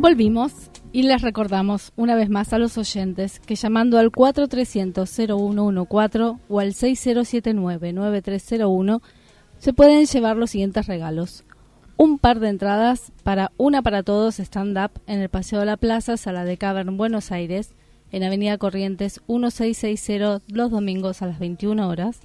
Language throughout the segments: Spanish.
Volvimos y les recordamos una vez más a los oyentes que llamando al 4300-0114 o al 6079-9301 se pueden llevar los siguientes regalos. Un par de entradas para Una para Todos stand-up en el Paseo de la Plaza, Sala de Cavern, Buenos Aires, en Avenida Corrientes 1660 los domingos a las 21 horas.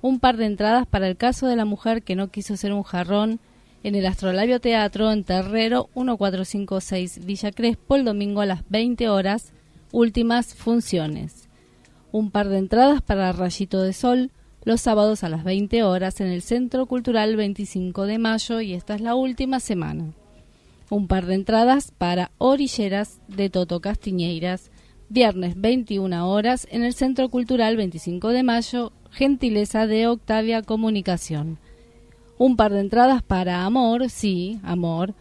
Un par de entradas para el caso de la mujer que no quiso ser un jarrón en el Astrolabio Teatro en Terrero 1456 Villa Crespo el domingo a las 20 horas, últimas funciones. Un par de entradas para Rayito de Sol los sábados a las 20 horas en el Centro Cultural 25 de Mayo y esta es la última semana. Un par de entradas para Orilleras de Toto Castiñeiras, viernes 21 horas en el Centro Cultural 25 de Mayo, gentileza de Octavia Comunicación un par de entradas para Amor, sí, Amor,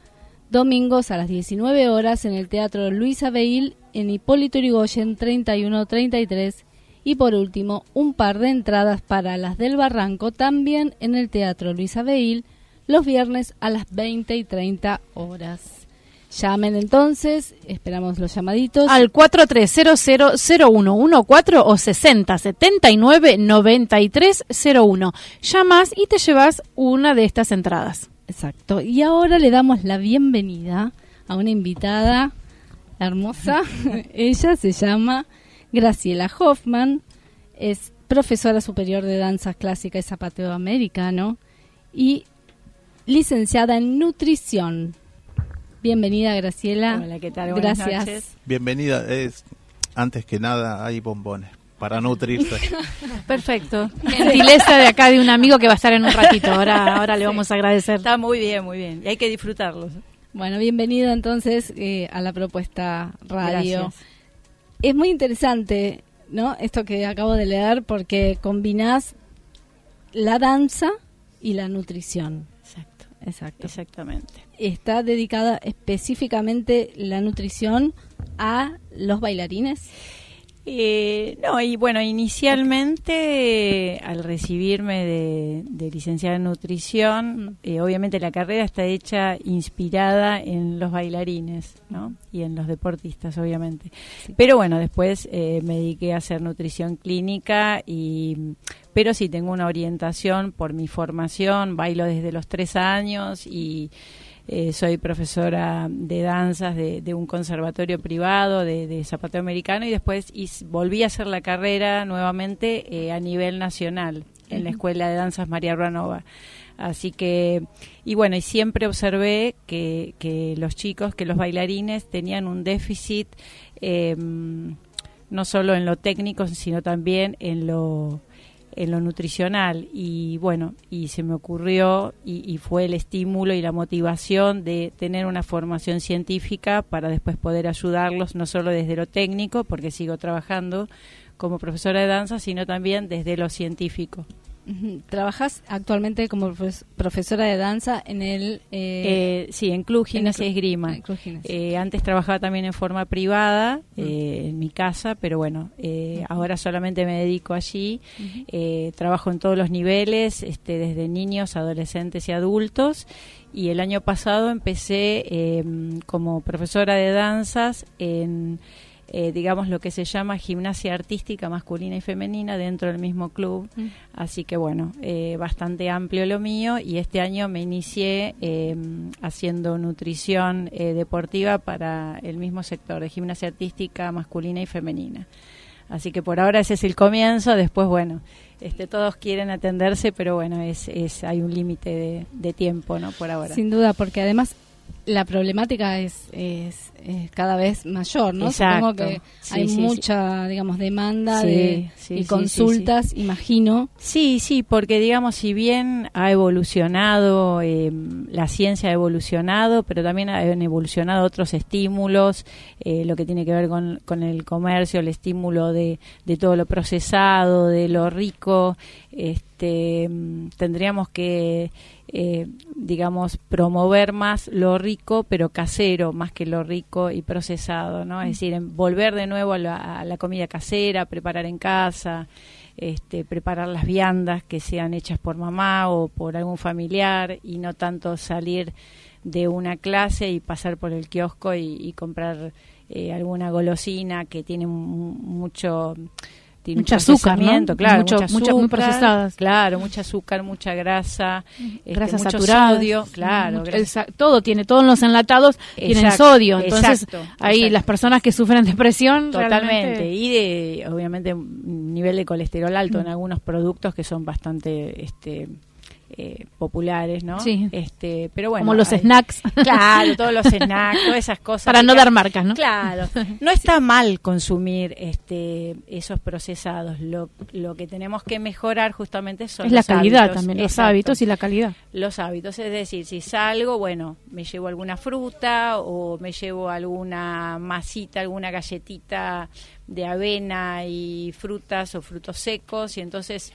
domingos a las 19 horas en el Teatro Luis Abeil en Hipólito Yrigoyen 3133 y por último un par de entradas para las del Barranco también en el Teatro Luis Abeil los viernes a las 20 y 30 horas. Llamen entonces, esperamos los llamaditos. Al 43000114 o 60799301. Llamas y te llevas una de estas entradas. Exacto. Y ahora le damos la bienvenida a una invitada hermosa. Ella se llama Graciela Hoffman, es profesora superior de danza clásica y zapateo americano y licenciada en nutrición Bienvenida, Graciela. Hola, ¿qué tal? Buenas Gracias. Bienvenida. Es, antes que nada, hay bombones para nutrirse. Perfecto. Gentileza de acá de un amigo que va a estar en un ratito. Ahora, ahora le vamos a agradecer. Está muy bien, muy bien. Y hay que disfrutarlos. Bueno, bienvenido entonces eh, a la propuesta radio. Es muy interesante, ¿no? Esto que acabo de leer porque combinás la danza y la nutrición. Exacto. Exactamente está dedicada específicamente la nutrición a los bailarines? Eh, no, y bueno, inicialmente al recibirme de, licenciada en nutrición, eh, obviamente la carrera está hecha inspirada en los bailarines, ¿no? Y en los deportistas, obviamente. Pero bueno, después eh, me dediqué a hacer nutrición clínica y pero sí tengo una orientación por mi formación, bailo desde los tres años y eh, soy profesora de danzas de, un conservatorio privado de, zapateo americano y después volví a hacer la carrera nuevamente eh, a nivel nacional en la Escuela de Danzas María Ruanova. Así que, y bueno, y siempre observé que, que los chicos, que los bailarines tenían un déficit eh, no solo en lo técnico, sino también en lo en lo nutricional. Y bueno y se me ocurrió y, y, fue el estímulo y la motivación de tener una formación científica para después poder ayudarlos no solo desde lo técnico porque sigo trabajando como profesora de danza sino también desde lo científico ¿Trabajas actualmente como profesora de danza en el...? Eh, eh, sí, en Club Gimnasia y Esgrima. Eh, antes trabajaba también en forma privada, en mi casa, pero bueno, ahora solamente me dedico allí. trabajo en todos los niveles, este, desde niños, adolescentes y adultos. Y el año pasado empecé como profesora de danzas en eh, digamos, lo que se llama gimnasia artística masculina y femenina dentro del mismo club. Mm. Así que bueno, eh, bastante amplio lo mío y este año me inicié em, haciendo nutrición eh, deportiva para el mismo sector de gimnasia artística masculina y femenina. Así que por ahora ese es el comienzo, después bueno, este, todos quieren atenderse, pero bueno, es, es hay un límite de, de tiempo, ¿no? Por ahora. Sin duda, porque además la problemática es, es, cada vez mayor, ¿no? Supongo que hay mucha, digamos, demanda de, y consultas, imagino. Sí, sí, porque digamos, si bien ha evolucionado, eh, la ciencia ha evolucionado, pero también han evolucionado otros estímulos, eh, lo que tiene que ver con, con el comercio, el estímulo de, de todo lo procesado, de lo rico, este, mm, tendríamos que eh, digamos, promover más lo rico, pero casero, más que lo rico y procesado, ¿no? Es mm. decir, volver de nuevo a la, comida casera, preparar en casa, este, preparar las viandas que sean hechas por mamá o por algún familiar y no tanto salir de una clase y pasar por el kiosco y, comprar eh, alguna golosina que tiene mucho mucho azúcar, claro, mucho, mucha muy procesadas. Claro, mucha azúcar, mucha grasa, este, grasa saturada, sodio, claro. todo tiene, todos los enlatados tienen sodio, entonces ahí las personas que sufren depresión totalmente y de obviamente nivel de colesterol alto en algunos productos que son bastante este eh, populares, ¿no? Sí. Este, pero bueno. Como los snacks. Claro, todos los snacks, todas esas cosas. Para no dar marcas, ¿no? Claro. No está mal consumir este, esos procesados. Lo, lo que tenemos que mejorar justamente son es la calidad también, los hábitos y la calidad. Los hábitos, es decir, si salgo, bueno, me llevo alguna fruta o me llevo alguna masita, alguna galletita de avena y frutas o frutos secos y entonces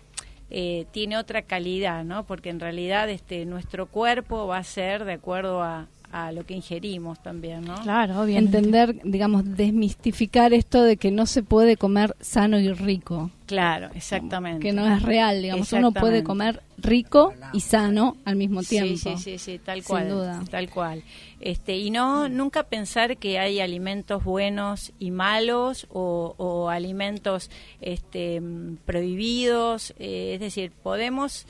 eh, tiene otra calidad, ¿no? Porque en realidad este nuestro cuerpo va a ser de acuerdo a, a lo que ingerimos también, ¿no? Claro, obviamente. Entender, digamos, desmistificar esto de que no se puede comer sano y rico. Claro, exactamente. Que no es real, digamos, uno puede comer rico y sano al mismo tiempo. Sí, sí, sí, tal cual. Sin duda. Tal cual. Este, y no, nunca pensar que hay alimentos buenos y malos o, alimentos este, prohibidos, eh, es decir, podemos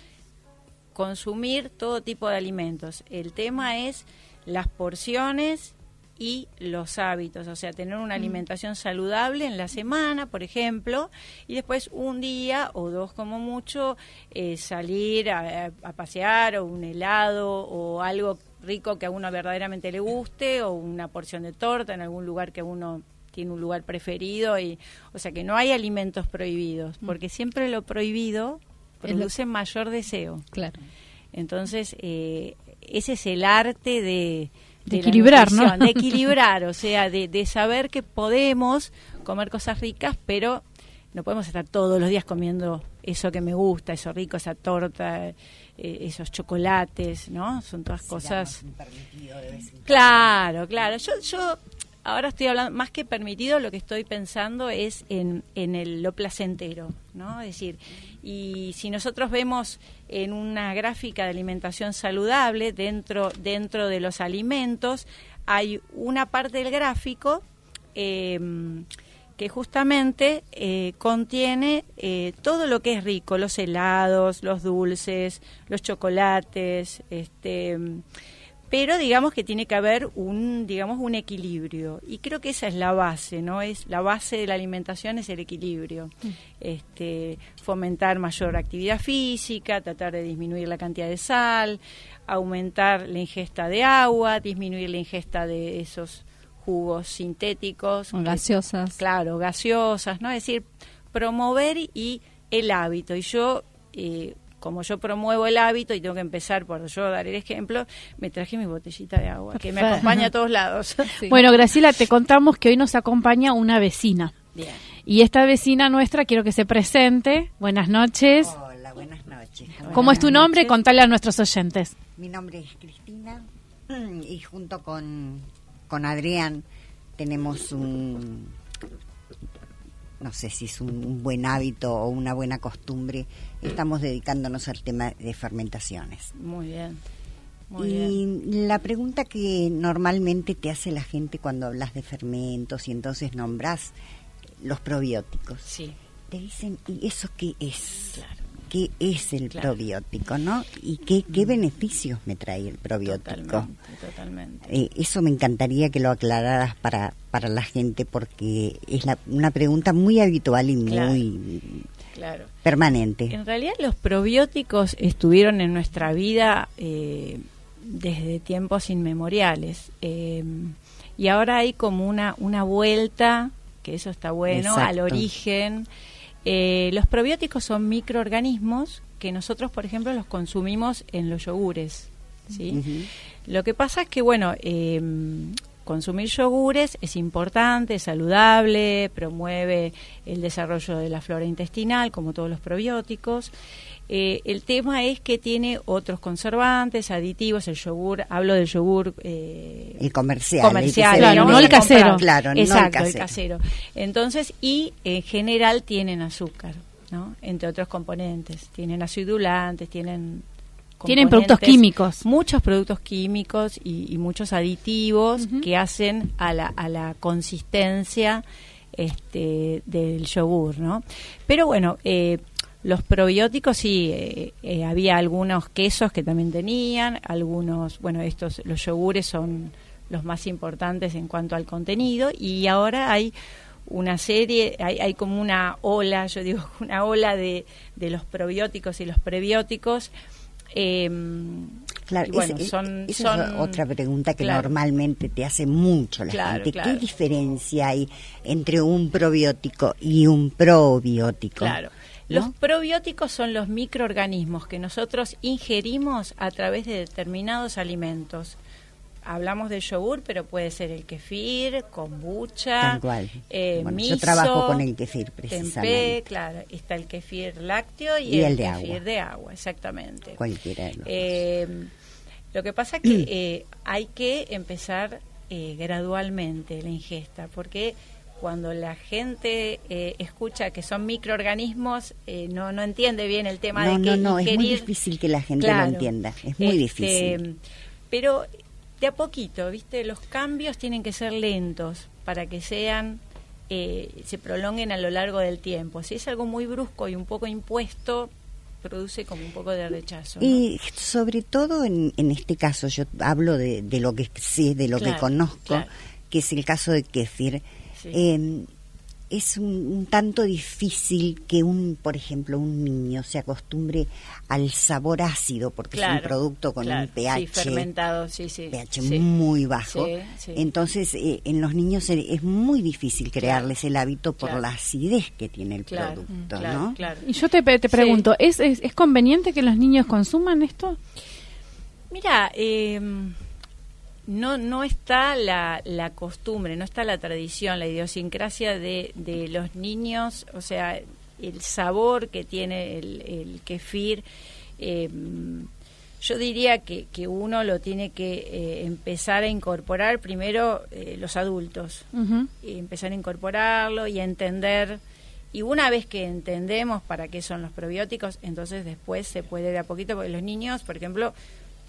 consumir todo tipo de alimentos. El tema es las porciones y los hábitos, o sea, tener una mm. alimentación saludable en la semana, por ejemplo, y después un día o dos como mucho eh, salir a, pasear o un helado o algo rico que a uno verdaderamente le guste o una porción de torta en algún lugar que uno tiene un lugar preferido y o sea que no hay alimentos prohibidos mm. porque siempre lo prohibido produce mayor deseo claro entonces eh, ese es el arte de, de, equilibrar, ¿no? De equilibrar, o sea, de, de saber que podemos comer cosas ricas, pero no podemos estar todos los días comiendo eso que me gusta, eso rico, esa torta, eh, esos chocolates, ¿no? Son todas cosas. Claro, claro. Yo, yo ahora estoy hablando, más que permitido, lo que estoy pensando es en, en el, lo placentero, ¿no? Es decir, y si nosotros vemos en una gráfica de alimentación saludable, dentro, dentro de los alimentos, hay una parte del gráfico em, que justamente eh, contiene eh, todo lo que es rico, los helados, los dulces, los chocolates, este pero digamos que tiene que haber un digamos un equilibrio. Y creo que esa es la base no es la base de la alimentación es el equilibrio. Mm. este fomentar mayor actividad física tratar de disminuir la cantidad de sal aumentar la ingesta de agua disminuir la ingesta de esos jugos sintéticos que- gaseosas. claro gaseosas no es decir promover y el hábito. Y yo eh, como yo promuevo el hábito y tengo que empezar por yo dar el ejemplo, me traje mi botellita de agua, que me acompaña a todos lados. Sí. Bueno, Graciela, te contamos que hoy nos acompaña una vecina. Bien. Y esta vecina nuestra quiero que se presente. Buenas noches. Hola, buenas noches. ¿Cómo es tu nombre? noches. Contale a nuestros oyentes. Mi nombre es Cristina y junto con, con Adrián tenemos un, no sé si es un buen hábito o una buena costumbre, estamos dedicándonos al tema de fermentaciones. Muy bien. Muy bien. Y la pregunta que normalmente te hace la gente cuando hablas de fermentos y entonces nombras los probióticos, Sí, te dicen, ¿y eso qué es? claro. ¿Qué es el Claro. Probiótico, no? ¿Y qué, qué beneficios me trae el probiótico? Totalmente, totalmente. Eh, eso me encantaría que lo aclararas para, para la gente porque es la- una pregunta muy habitual y Claro. muy Claro. permanente. En realidad los probióticos estuvieron en nuestra vida eh, desde tiempos inmemoriales. eh, y ahora hay como una, una vuelta, que eso está bueno, Exacto. al origen. Eh, los probióticos son microorganismos que nosotros, por ejemplo, los consumimos en los yogures. ¿sí? Lo que pasa es que, bueno, eh, consumir yogures es importante, es saludable, promueve el desarrollo de la flora intestinal, como todos los probióticos. Eh, el tema es que tiene otros conservantes, aditivos, el yogur, hablo del yogur eh, El comercial. comercial, el Claro, no el casero. Claro, no el Exacto, casero. el casero. Entonces, y en general tienen azúcar, ¿no? Entre otros componentes. Tienen acidulantes, tienen... Tienen productos químicos. Muchos productos químicos y, y muchos aditivos que hacen a la, a la consistencia este, del yogur, ¿no? Pero bueno, eh, los probióticos sí, eh, eh, había algunos quesos que también tenían, algunos, bueno, estos, los yogures son los más importantes en cuanto al contenido y ahora hay una serie, hay, hay como una ola, yo digo, una ola de, de los probióticos y los prebióticos. em, Claro, bueno, es- son, esa son- es otra pregunta que claro. normalmente te hace mucho la Claro, gente. ¿Qué diferencia hay entre un probiótico y un probiótico? Claro. ¿No? Los probióticos son los microorganismos que nosotros ingerimos a través de determinados alimentos. Hablamos del yogur, pero puede ser el kefir, kombucha, eh, Bueno, miso, yo trabajo con el kefir, precisamente. claro. Está el kefir lácteo y, Y el, el de kefir agua. de agua, exactamente. Cualquiera de los. Eh, lo que pasa es que eh, hay que empezar eh, gradualmente la ingesta, porque cuando la gente eh, escucha que son microorganismos, eh, no, no entiende bien el tema No, de no, que no, es muy ingerir- difícil que la gente Claro. lo entienda. Es muy Este, difícil. Pero de a poquito, ¿viste? Los cambios tienen que ser lentos para que sean eh, se prolonguen a lo largo del tiempo. Si es algo muy brusco y un poco impuesto, produce como un poco de rechazo. ¿no? Y sobre todo en, en este caso, yo hablo de, de lo que sé, de lo que conozco, claro. que es el caso de Kefir. Sí. Eh, es un, un tanto difícil que un, por ejemplo, un niño se acostumbre al sabor ácido, porque es un producto con claro, un pH, sí, fermentado, sí, sí. pH sí. muy bajo. Sí, sí. Entonces, eh, en los niños es muy difícil crearles el hábito por claro. la acidez que tiene el Claro, producto, claro, ¿no? claro. Y yo te, te Sí. pregunto, ¿es, es, es conveniente que los niños consuman esto? Mira, eh, no, no está la, la costumbre, no está la tradición, la idiosincrasia de, de los niños, o sea, el sabor que tiene el, el kefir. eh, yo diría que, que uno lo tiene que eh, empezar a incorporar primero eh, los adultos, y empezar a incorporarlo y a entender. Y una vez que entendemos para qué son los probióticos, entonces después se puede de a poquito, porque los niños, por ejemplo,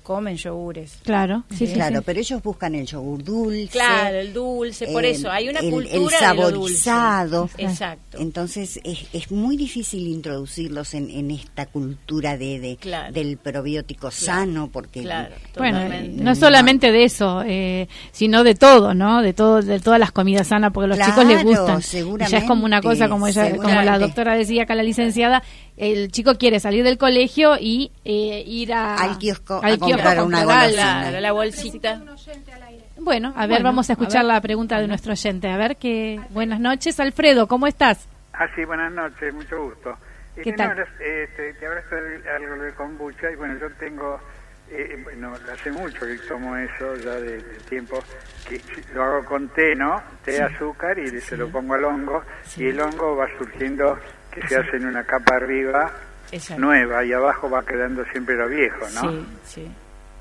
comen yogures. Claro, sí, sí, claro, sí. pero ellos buscan el yogur dulce. Claro, el dulce, por el- eso, hay una el- cultura el de lo saborizado. dulce. Exacto. Entonces es, es muy difícil introducirlos en, en esta cultura de, de- Claro. del probiótico sano, porque Claro, Bueno, totalmente. no solamente de eso, eh, sino de todo, ¿no? De todo, de todas las comidas sanas, porque a los Claro, chicos les gustan. Ya es como una cosa, como ella, como la doctora decía acá la licenciada, el chico quiere salir del colegio y eh, ir a, Al kiosco a kiosco comprar una golosina. La bolsita. Bueno, a ver, Bueno, vamos a escuchar la pregunta de nuestro oyente. A ver, que buenas noches, Alfredo, ¿cómo estás? Ah, sí, buenas noches, mucho gusto. ¿Qué Eh, tal? no, este, te hablaste de algo de kombucha y bueno, yo tengo, eh, bueno, hace mucho que tomo eso ya de, de tiempo, que lo hago con té, ¿no? Té azúcar y se lo pongo al hongo y el hongo va surgiendo que se hace en una capa arriba Exacto. nueva y abajo va quedando siempre lo viejo, ¿no? Sí, sí.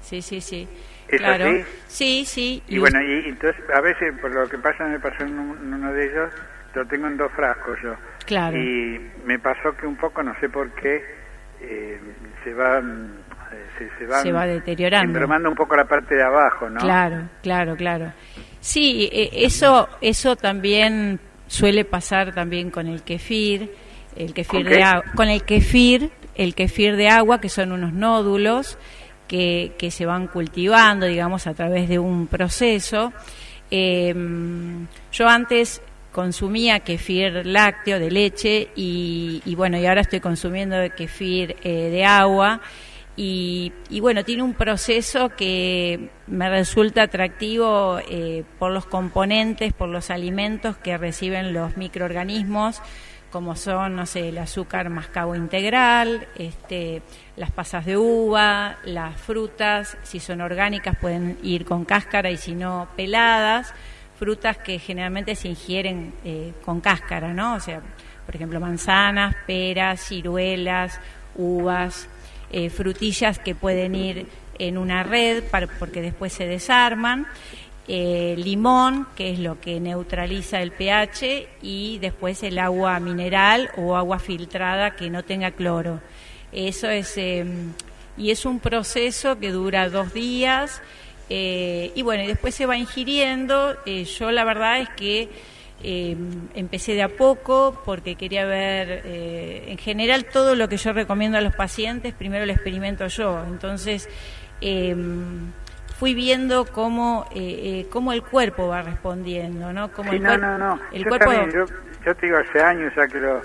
Sí, sí, sí. ¿Es claro. así? Sí, sí. Y bueno, y entonces a veces por lo que pasa me pasó en, un- en uno de ellos, lo tengo en dos frascos yo. Claro. Y me pasó que un poco, no sé por qué, eh, se va mm, se, se va, Se va deteriorando. enbromando un poco la parte de abajo, ¿no? Claro, claro, claro. Sí, eh, eso, eso también suele pasar también con el kefir, el kefir ¿Con de qué? agua, con el kefir, el kefir de agua, que son unos nódulos que, que se van cultivando, digamos, a través de un proceso. Eh, yo antes consumía kefir lácteo de leche y, y bueno, y ahora estoy consumiendo kefir eh, de agua. Y, y bueno, tiene un proceso que me resulta atractivo eh, por los componentes, por los alimentos que reciben los microorganismos, como son, no sé, el azúcar mascabo integral, este, las pasas de uva, las frutas, si son orgánicas pueden ir con cáscara y si no peladas, frutas que generalmente se ingieren eh, con cáscara, ¿no? O sea, por ejemplo, manzanas, peras, ciruelas, uvas, eh, frutillas que pueden ir en una red para- porque después se desarman, eh, limón, que es lo que neutraliza el pH, y después el agua mineral o agua filtrada que no tenga cloro. Eso es, eh, y es un proceso que dura dos días, eh, y bueno, y después se va ingiriendo. Eh, yo la verdad es que eh, empecé de a poco porque quería ver, en general, todo lo que yo recomiendo a los pacientes, primero lo experimento yo. Entonces, eh, fui viendo cómo, eh, eh, cómo el cuerpo va respondiendo, ¿no? Cómo Sí, el no, no, no. El yo cuerpo... también, yo, yo te digo hace años ya que lo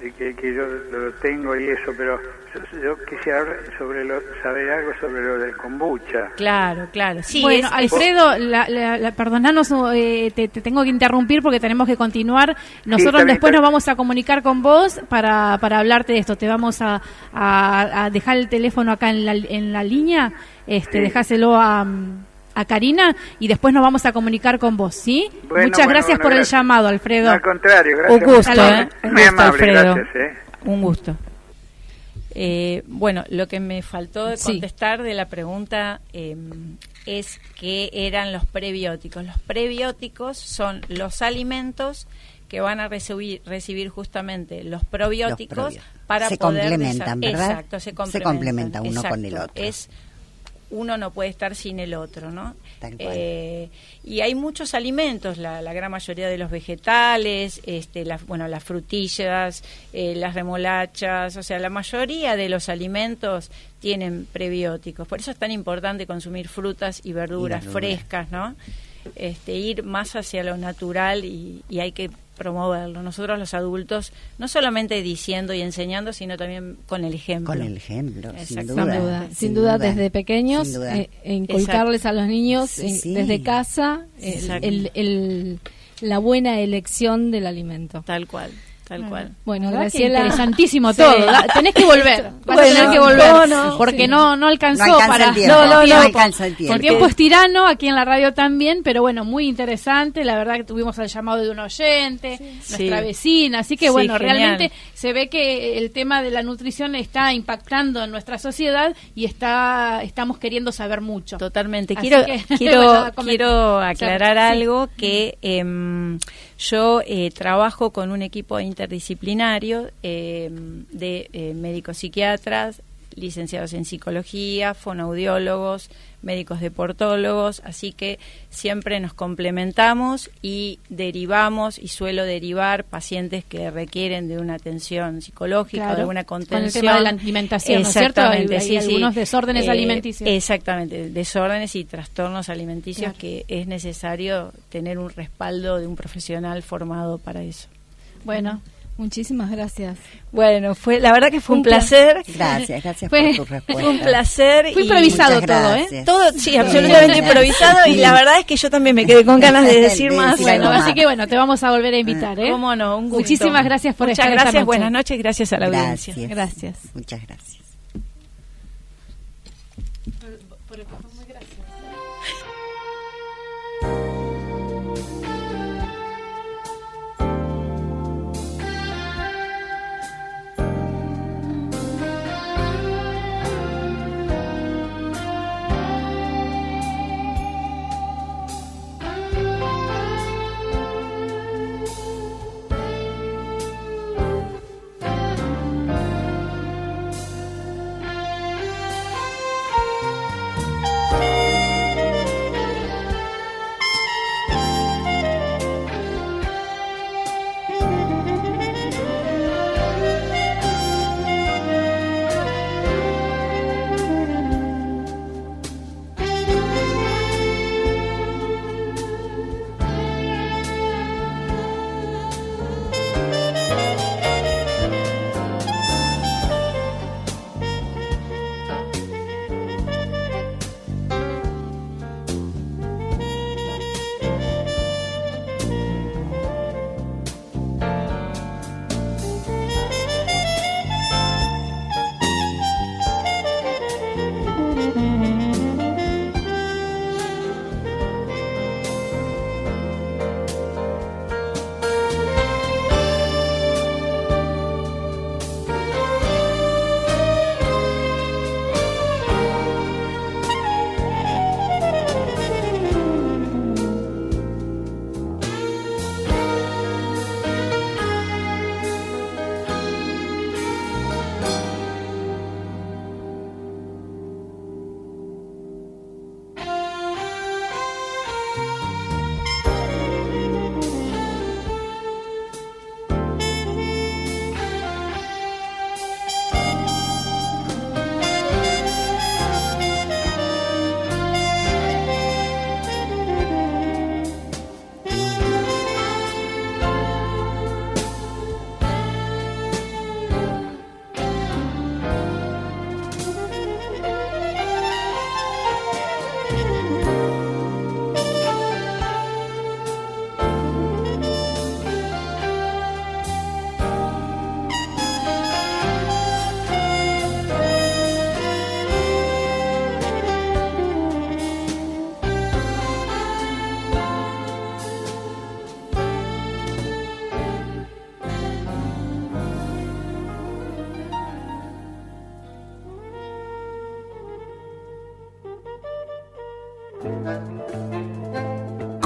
de que, que yo lo tengo y eso, pero yo, yo quisiera sobre lo, saber algo sobre lo del kombucha. Claro, claro. Sí, bueno, es- Alfredo, la, la- la- perdonanos, eh, te, te tengo que interrumpir porque tenemos que continuar. Nosotros después está nos vamos a comunicar con vos para, para hablarte de esto. Te vamos a, a- a dejar el teléfono acá en la, en la línea, este, Sí. dejáselo a, a Karina y después nos vamos a comunicar con vos, ¿sí? Bueno, Muchas bueno, gracias bueno, por gracias. el llamado, Alfredo. Al contrario, gracias. Un gusto, ¿eh? Un gusto, amable, Alfredo. gracias, ¿eh? Un gusto. Eh, bueno, lo que me faltó de Sí. contestar de la pregunta eh, es qué eran los prebióticos. Los prebióticos son los alimentos que van a recibir, recibir justamente los probióticos probióticos. para Se poder complementan, ¿verdad? Exacto, se Se complementan. complementa uno con el exacto. otro. Es uno no puede estar sin el otro, ¿no? Tal cual. Eh, y hay muchos alimentos, la, la gran mayoría de los vegetales, este, las, bueno, las frutillas, eh, las remolachas, o sea, la mayoría de los alimentos tienen prebióticos. Por eso es tan importante consumir frutas y verduras, Y verduras. frescas, ¿no? Este, ir más hacia lo natural y, y hay que promoverlo. Nosotros los adultos, no solamente diciendo y enseñando, sino también con el ejemplo. Con el ejemplo, sin duda. Sin duda, sin duda, desde pequeños, duda. eh, inculcarles a los niños Sí, eh, sí. desde casa el- Exacto. el- el- la buena elección del alimento. Tal cual, tal cual. Bueno, Graciela. interesantísimo Sí. todo. Tenés que volver. Vas a tener que volver. no, no, porque sí. no, no alcanzó No alcanza para. el tiempo, no, no, no no, alcanza el tiempo. El tiempo es tirano, aquí en la radio también, pero bueno, muy interesante. La verdad que tuvimos el llamado de un oyente, nuestra Sí. vecina. Así que Sí, bueno, genial. realmente se ve que el tema de la nutrición está impactando en nuestra sociedad y está estamos queriendo saber mucho. Totalmente. Así Quiero, que, quiero, bueno, quiero aclarar Sí. algo que em, yo eh, trabajo con un equipo interdisciplinario em, de eh, médicos psiquiatras, licenciados en psicología, fonoaudiólogos, médicos deportólogos, así que siempre nos complementamos y derivamos y suelo derivar pacientes que requieren de una atención psicológica, de una contención. Con el tema de la alimentación, ¿no es cierto? Hay, algunos desórdenes eh, alimenticios. Exactamente, desórdenes y trastornos alimenticios que es necesario tener un respaldo de un profesional formado para eso. Bueno, Muchísimas gracias. Bueno, fue la verdad que fue un, placer. Gracias, gracias por tu respuesta. Fue un placer. Fue improvisado todo, ¿eh? Todo, sí, absolutamente improvisado y la verdad es que yo también me quedé con ganas de decir más. Bueno, así que bueno, te vamos a volver a invitar, ¿eh? Cómo no, un gusto. Muchísimas gracias por Muchas estar gracias, buenas noches, gracias a la gracias. audiencia. Gracias. Muchas gracias.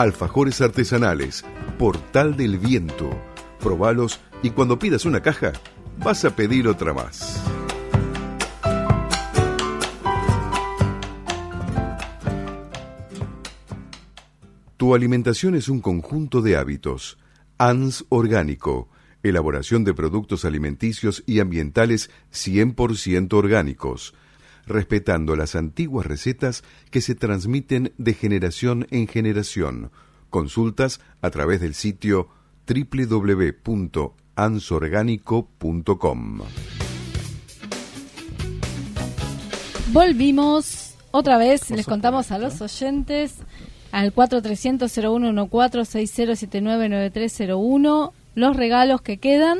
Alfajores artesanales, Portal del Viento. Probalos y cuando pidas una caja, vas a pedir otra más. Tu alimentación es un conjunto de hábitos. ANS Orgánico. Elaboración de productos alimenticios y ambientales 100% orgánicos respetando las antiguas recetas que se transmiten de generación en generación. Consultas a través del sitio www.ansorgánico.com. Volvimos otra vez, les contamos a los oyentes al 4300 0114 60799301 los regalos que quedan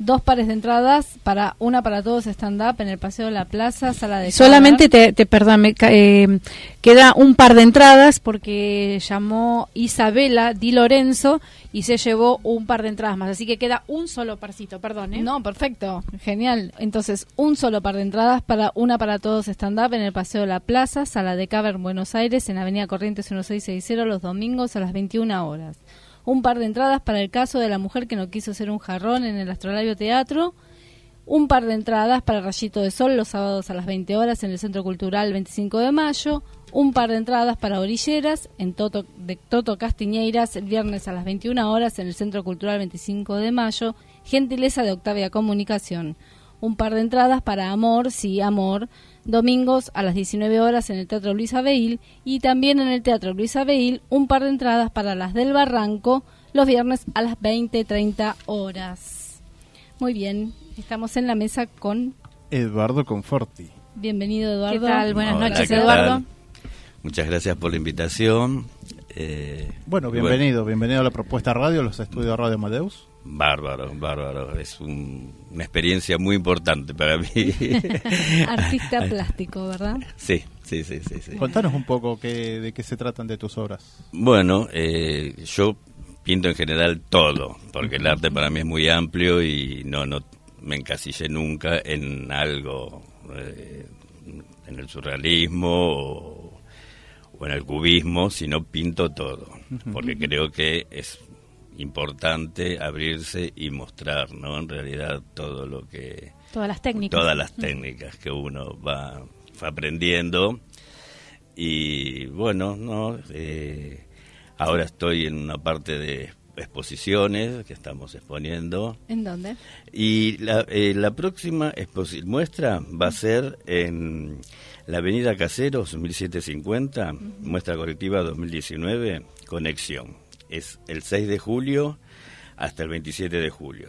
dos pares de entradas para una para todos stand-up en el Paseo de la Plaza, sala de Solamente te, te perdón, me eh, queda un par de entradas porque llamó Isabela Di Lorenzo y se llevó un par de entradas más, así que queda un solo parcito, perdón, ¿eh? No, perfecto, genial. Entonces, un solo par de entradas para una para todos stand-up en el Paseo de la Plaza, sala de Cavern, Buenos Aires, en Avenida Corrientes 1660, los domingos a las 21 horas. Un par de entradas para el caso de la mujer que no quiso ser un jarrón en el Astrolabio Teatro. Un par de entradas para Rayito de Sol los sábados a las 20 horas en el Centro Cultural 25 de Mayo. Un par de entradas para Orilleras en Toto, de Toto Castiñeiras el viernes a las 21 horas en el Centro Cultural 25 de Mayo. Gentileza de Octavia Comunicación. Un par de entradas para Amor, sí, Amor, domingos a las 19 horas en el Teatro Luis Abeil y también en el Teatro Luis Abeil un par de entradas para las del Barranco los viernes a las 20-30 horas. Muy bien, estamos en la mesa con... Eduardo Conforti. Bienvenido Eduardo. ¿Qué tal? Buenas Hola, noches, ¿qué Eduardo. tal? Muchas gracias por la invitación. Eh, Bueno, bienvenido, bienvenido a la propuesta radio, los estudios Radio Amadeus. Bárbaro, bárbaro. Es un- una experiencia muy importante para mí. Artista plástico, ¿verdad? sí, sí, sí, sí. sí. Contanos un poco qué, de qué se tratan de tus obras. Bueno, eh, yo pinto en general todo, porque el arte para mí es muy amplio y no, no me encasillé nunca en algo, eh, en el surrealismo o, o en el cubismo, sino pinto todo, porque creo que es importante abrirse y mostrar, ¿no? En realidad todo lo que Todas las técnicas. todas las técnicas que uno va, va aprendiendo. Y bueno no Eh, ahora estoy en una parte de exposiciones que estamos exponiendo. ¿En dónde? y la, eh, la próxima muestra va a ser en la Avenida Caseros 1750 muestra colectiva 2019 conexión es el 6 de julio hasta el 27 de julio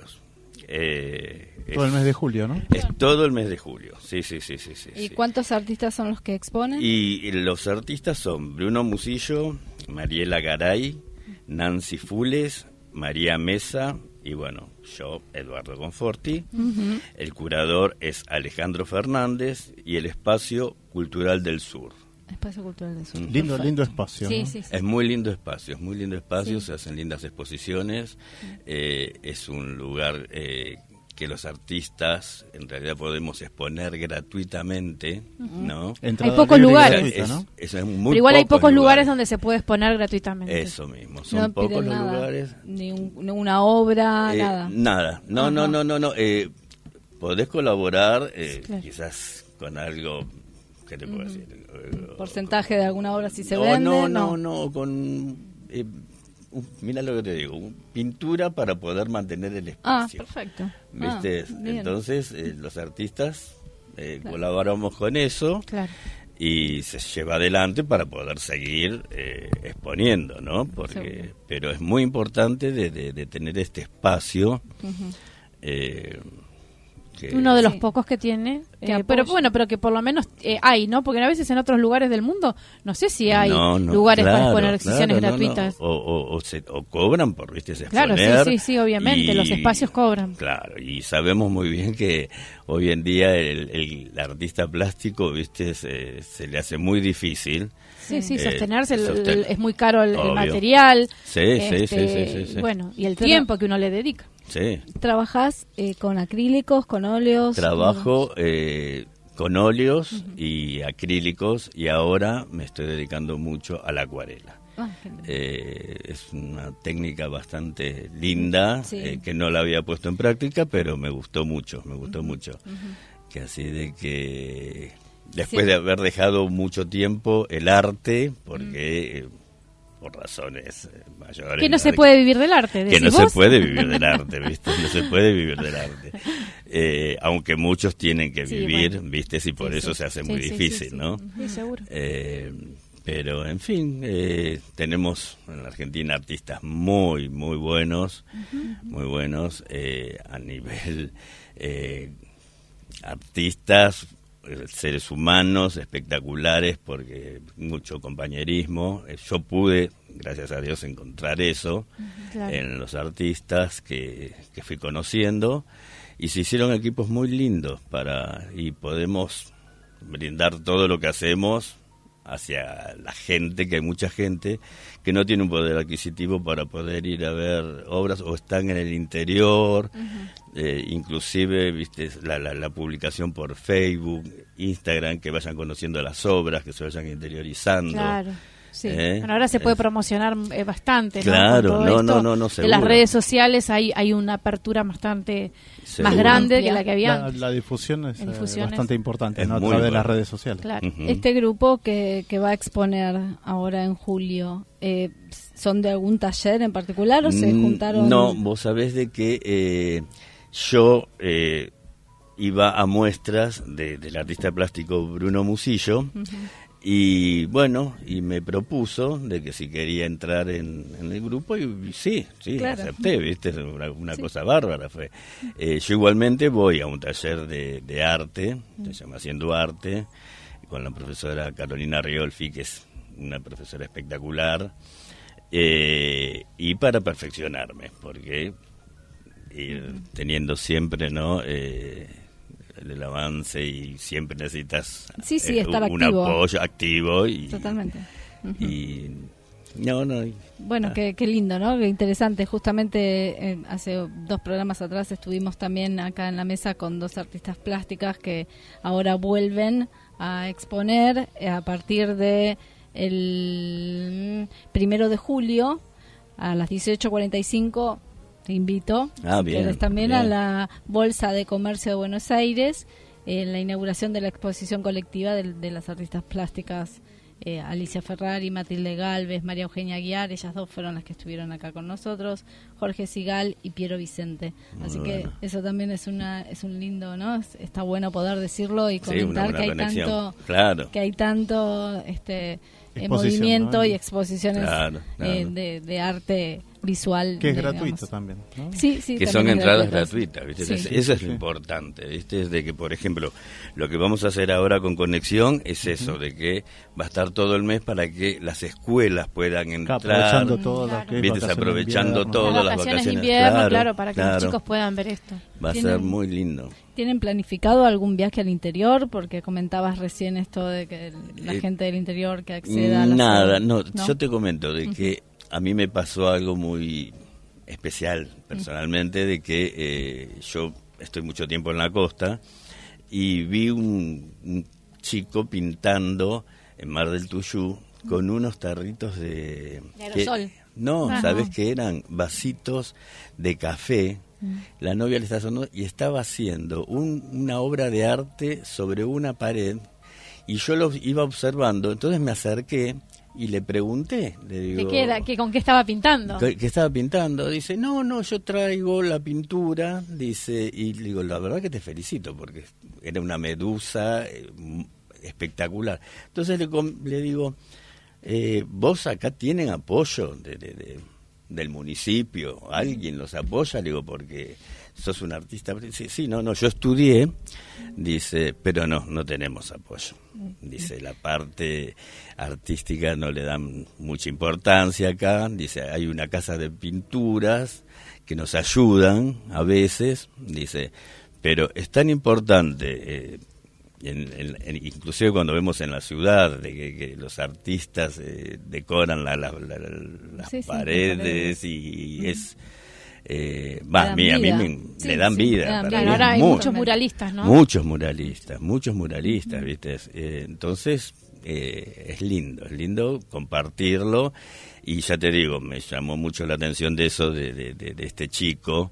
Eh, Todo el es- mes de julio, ¿no? es todo el mes de julio, sí, sí, sí, sí. sí, ¿Y sí. cuántos artistas son los que exponen? Y los artistas son Bruno Musillo, Mariela Garay, Nancy Fules, María Mesa y bueno, yo, Eduardo Conforti. El curador es Alejandro Fernández y el Espacio Cultural del Sur. Espacio Cultural del Sur. Lindo, lindo espacio. Sí, ¿no? sí, sí. Es muy lindo espacio, es muy lindo espacio, se hacen lindas exposiciones, eh, es un lugar eh, que los artistas en realidad podemos exponer gratuitamente, ¿no? Entrada Hay pocos lugares. gratuita, Es- ¿no? es muy Pero igual hay pocos lugares. lugares donde se puede exponer gratuitamente. Eso mismo, son no pocos los nada, lugares. Ni, un- ni una obra, Eh, nada. Nada, no, no, Ajá. no, no, no. Eh, podés colaborar eh, Claro. quizás con algo, ¿qué te puedo decir? Porcentaje de alguna obra si se no, vende. no, no, no, con... eh, mira lo que te digo, pintura para poder mantener el Ah, espacio. perfecto. ¿Viste? Ah. Entonces, eh, los artistas eh, colaboramos con eso Claro. y se lleva adelante para poder seguir eh, exponiendo, ¿no? Porque, Seguro. pero es muy importante de, de- de tener este espacio. Que- Uno de los Sí. pocos que tiene. Que eh, pero bueno, pero que por lo menos eh, hay, ¿no? Porque a veces en otros lugares del mundo, no sé si hay No, no, lugares para claro, exponer exposiciones claro, no, no. gratuitas. O, o- o se- o cobran por, ¿viste? Se Claro, sí, exponer sí, sí, obviamente, los espacios cobran. Claro, y sabemos muy bien que hoy en día el, el artista plástico, ¿viste? Se, se le hace muy difícil. Sí, sí, Eh, sostenerse el- sosten- el- es muy caro el, el material. Sí, sí, este, sí, sí, sí, sí. Bueno, y el Pero- tiempo que uno le dedica. Sí. ¿Trabajás eh, con acrílicos, con óleos? Trabajo eh, con óleos y acrílicos y ahora me estoy dedicando mucho a la acuarela. Ah. Eh, es una técnica bastante linda Sí. eh, que no la había puesto en práctica, pero me gustó mucho, me gustó mucho. Que así de que después Sí. de haber dejado mucho tiempo el arte, porque por razones eh, mayores. Que no se puede vivir del arte. Que no se puede vivir del arte, ¿viste? No se puede vivir del arte. Eh, aunque muchos tienen que vivir, ¿viste? Y por eso se hace muy difícil, ¿no? Sí, seguro. Eh, pero, en fin, tenemos en la Argentina artistas muy, muy buenos, muy buenos a nivel artistas seres humanos espectaculares porque mucho compañerismo. Eh, yo pude, gracias a Dios, encontrar eso en los artistas que, que fui conociendo. Y se hicieron equipos muy lindos para y podemos brindar todo lo que hacemos hacia la gente, que hay mucha gente que no tiene un poder adquisitivo para poder ir a ver obras o están en el interior, eh, inclusive viste la, la, publicación por Facebook, Instagram, que vayan conociendo las obras, que se vayan interiorizando. Claro. Sí. ¿Eh? Bueno, ahora se puede promocionar eh, bastante. Claro, no, no, no, no, En las redes sociales hay, hay una apertura bastante más grande que la que había. La, difusión es, bastante importante ¿no? a través de las redes sociales. Claro. Este grupo que, que va a exponer ahora en julio, ¿son de algún taller en particular o se mm, juntaron? No, vos sabés de que yo eh, iba a muestras del artista plástico Bruno Musillo y bueno, y me propuso de que si quería entrar en, el grupo y, sí, sí, acepté, viste, una, cosa bárbara fue. Eh, yo igualmente voy a un taller de, arte, se llama Haciendo Arte, con la profesora Carolina Riolfi, que es una profesora espectacular, eh, y para perfeccionarme, porque ir teniendo siempre, ¿no? Eh, el avance y siempre necesitas sí, sí, eh, un apoyo activo y totalmente. Y no no bueno ah. qué, lindo no qué interesante. Justamente eh, hace dos programas atrás estuvimos también acá en la mesa con dos artistas plásticas que ahora vuelven a exponer a partir de el primero de julio a las 18.45 te invito. Ah, bien, también a la Bolsa de Comercio de Buenos Aires en la inauguración de la exposición colectiva de, las artistas plásticas eh, Alicia Ferrari, Matilde Galvez, María Eugenia Guiar, ellas dos fueron las que estuvieron acá con nosotros, Jorge Sigal y Piero Vicente. Así que eso también es una es un lindo, ¿no? Está bueno poder decirlo y comentar que hay tanto claro. que hay tanto este eh, movimiento y exposiciones eh, de, arte visual. Que es gratuito también. Sí, sí, que son entradas gratuitas. Eso es lo importante. ¿viste? Es de que, por ejemplo, lo que vamos a hacer ahora con Conexión es eso, de que va a estar todo el mes para que las escuelas puedan entrar. Aprovechando todo lo aprovechando todas las vacaciones de invierno, claro, para que los chicos puedan ver esto. Va a ser muy lindo. ¿Tienen planificado algún viaje al interior? Porque comentabas recién esto de que la eh, gente del interior que acceda a la Nada, no, yo te comento de que a mí me pasó algo muy especial personalmente, de que eh, yo estoy mucho tiempo en la costa y vi un, chico pintando en Mar del Tuyú con unos tarritos de... aerosol. no, ¿sabes qué eran? Vasitos de café la novia le está sonando y estaba haciendo una obra de arte sobre una pared y yo lo iba observando, entonces me acerqué y le pregunté, le digo, ¿Qué ¿Con qué estaba pintando? ¿Qué, estaba pintando? Dice, no, no, yo traigo la pintura, dice, y le digo, la verdad que te felicito, porque era una medusa eh, espectacular. Entonces le, le digo, eh, vos acá tienen apoyo de, de del municipio, alguien los apoya, digo, porque sos un artista. Sí, sí, no, no, yo estudié, dice, pero no, no tenemos apoyo. Dice, la parte artística no le dan mucha importancia acá, dice, hay una casa de pinturas que nos ayudan a veces, dice, pero es tan importante eh, inclusive cuando vemos en la ciudad de que, los artistas eh, decoran las paredes y es eh, a mí, a mí me, le dan vida. ahora hay muchos muralistas, ¿no? Muchos muralistas, muchos muralistas, ¿viste? Eh, entonces, eh, es lindo, es lindo compartirlo. Y ya te digo, me llamó mucho la atención de eso, de, de este chico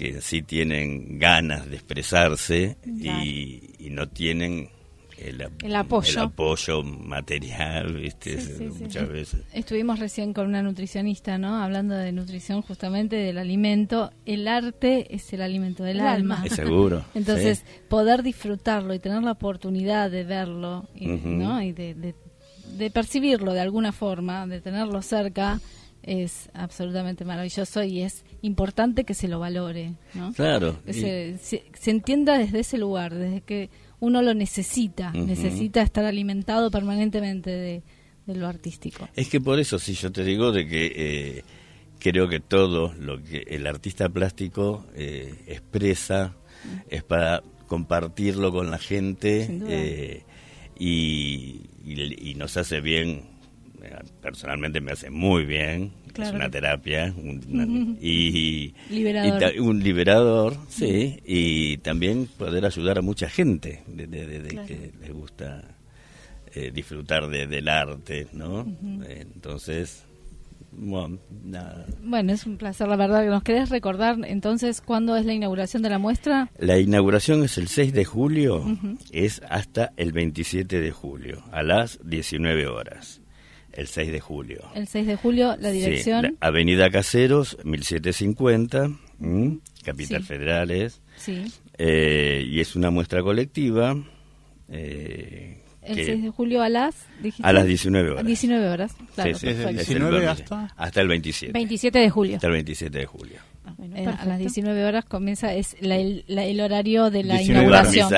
que sí tienen ganas de expresarse y, no tienen el, apoyo. apoyo material, ¿viste? muchas veces. Estuvimos recién con una nutricionista, ¿no? Hablando de nutrición justamente del alimento. El arte es el alimento del alma. Es seguro. Entonces, poder disfrutarlo y tener la oportunidad de verlo, y, ¿no? Y de, de percibirlo de alguna forma, de tenerlo cerca, es absolutamente maravilloso y es importante que se lo valore, ¿no? Claro. Que se, se, entienda desde ese lugar, desde que uno lo necesita, necesita estar alimentado permanentemente de, lo artístico. Es que por eso, si yo te digo de que eh, creo que todo lo que el artista plástico eh, expresa es para compartirlo con la gente eh, y, y, nos hace bien personalmente me hace muy bien es una terapia y, un liberador sí y también poder ayudar a mucha gente de, que les gusta eh, disfrutar del arte no entonces bueno, bueno, es un placer, la verdad. ¿Nos querés recordar entonces cuándo es la inauguración de la muestra? La inauguración es el 6 de julio, es hasta el 27 de julio, a las 19 horas el 6 de julio. El 6 de julio, la dirección. Avenida Caseros, 1750, Capital Federal es. Sí. Eh, y es una muestra colectiva. Eh, el 6 de julio a las a las 19 horas. 19 horas, claro. Sí, sí, 19 hasta hasta el 27. 27 de julio. Hasta el 27 de julio. Eh, a las 19 horas comienza es el, horario de la inauguración.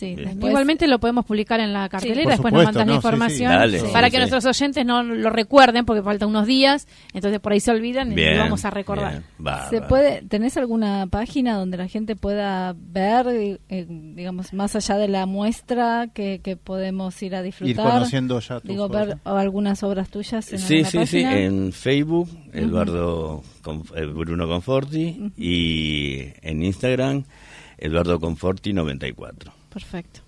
Igualmente lo podemos publicar en la cartelera, después nos mandan la información para que nuestros oyentes no lo recuerden porque faltan unos días, entonces por ahí se olvidan y lo vamos a recordar. ¿Se puede, ¿Tenés alguna página donde la gente pueda ver, eh, digamos, más allá de la muestra que, podemos ir a disfrutar? Ir conociendo ya Digo, ver algunas obras tuyas en Sí, sí, sí, en Facebook, Eduardo eh, Bruno Conforti y en Instagram Eduardo Conforti 94. Perfecto.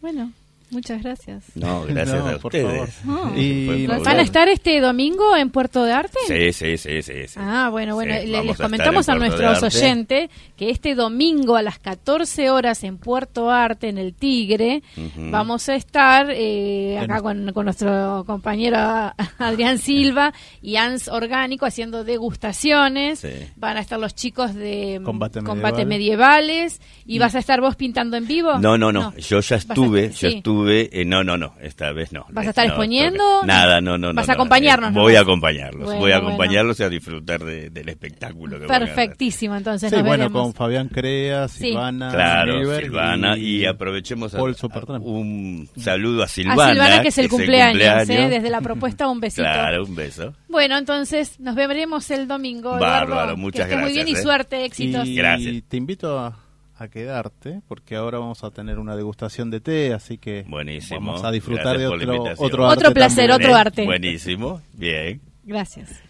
Bueno, Muchas gracias. No, gracias a ustedes. y ¿Van a estar este domingo en Puerto de Arte? Sí, sí, sí, sí. Ah, bueno, bueno, les comentamos a, nuestros oyentes que este domingo a las 14 horas en Puerto Arte, en el Tigre, vamos a estar eh, acá con, nuestro compañero Adrián Silva y Ans Orgánico haciendo degustaciones. Van a estar los chicos de Combate, Medievales. ¿Y vas a estar vos pintando en vivo? No, no, no. Yo ya estuve, yo estuve eh, no, no, no, esta vez no. ¿Vas a estar exponiendo? Nada, no, no. ¿Vas a acompañarnos? voy a acompañarlos, voy a acompañarlos y a disfrutar del espectáculo. Que Perfectísimo, entonces. Sí, bueno, con Fabián Crea, Silvana. Claro, Silvana, y, aprovechemos un saludo a Silvana. A Silvana, que es el cumpleaños, ¿eh? desde la propuesta, un besito. Claro, un beso. Bueno, entonces nos veremos el domingo. Bárbaro, muchas gracias. Muy bien y ¿eh? suerte, éxitos. Y gracias. te invito a a quedarte porque ahora vamos a tener una degustación de té, así que vamos a disfrutar de otro, otro, otro placer, otro arte. Buenísimo, bien. Gracias.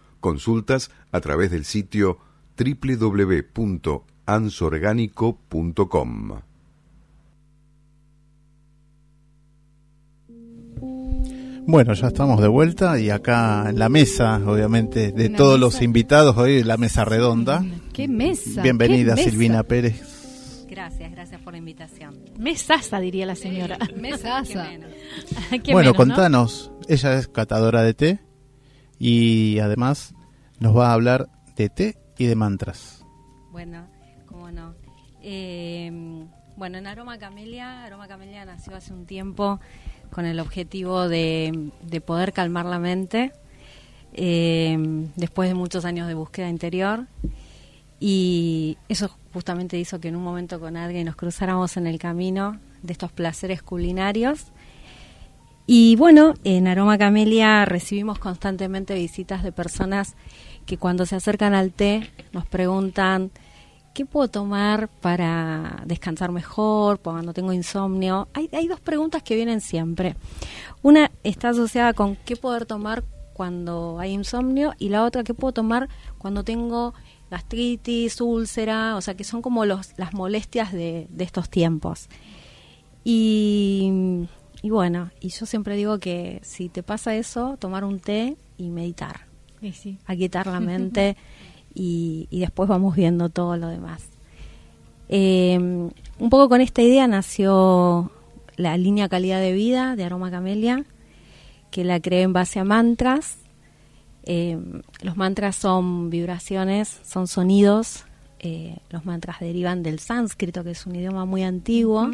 Consultas a través del sitio www.ansorgánico.com. Bueno, ya estamos de vuelta y acá en la mesa, obviamente, de todos los invitados hoy, la mesa redonda. ¡Qué mesa! Bienvenida, Silvina Pérez. Gracias, gracias por la invitación. Mesasa, diría la señora. mesasa. bueno, contanos, ella es catadora de té y además nos va a hablar de té y de mantras. Bueno, cómo no. Eh, bueno, en Aroma Camelia, Aroma Camelia nació hace un tiempo con el objetivo de, poder calmar la mente eh, después de muchos años de búsqueda interior. Y eso justamente hizo que en un momento con alguien nos cruzáramos en el camino de estos placeres culinarios y bueno, en Aroma Camelia recibimos constantemente visitas de personas que cuando se acercan al té nos preguntan ¿qué puedo tomar para descansar mejor, cuando tengo insomnio? Hay, dos preguntas que vienen siempre. Una está asociada con qué poder tomar cuando hay insomnio y la otra qué puedo tomar cuando tengo gastritis, úlcera, o sea que son como los, las molestias de estos tiempos. Y y bueno, y yo siempre digo que si te pasa eso, tomar un té y meditar. Sí, A quitar la mente y, después vamos viendo todo lo demás. Em, un poco con esta idea nació la línea calidad de vida de Aroma Camelia, que la creé en base a mantras. Em, los mantras son vibraciones, son sonidos. Eh, los mantras derivan del sánscrito, que es un idioma muy antiguo.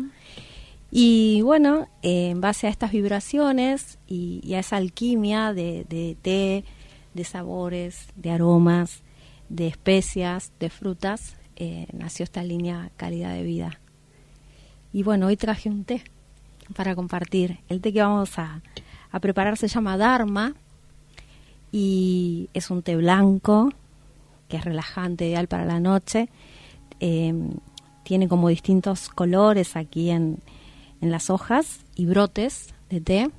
Y bueno, en base a estas vibraciones y, a esa alquimia de, té, de sabores, de aromas, de especias, de frutas, eh, nació esta línea calidad de vida. Y bueno, hoy traje un té para compartir. El té que vamos a, preparar se llama Dharma y es un té blanco que es relajante, ideal para la noche. Eh, tiene como distintos colores aquí en, en las hojas y brotes de té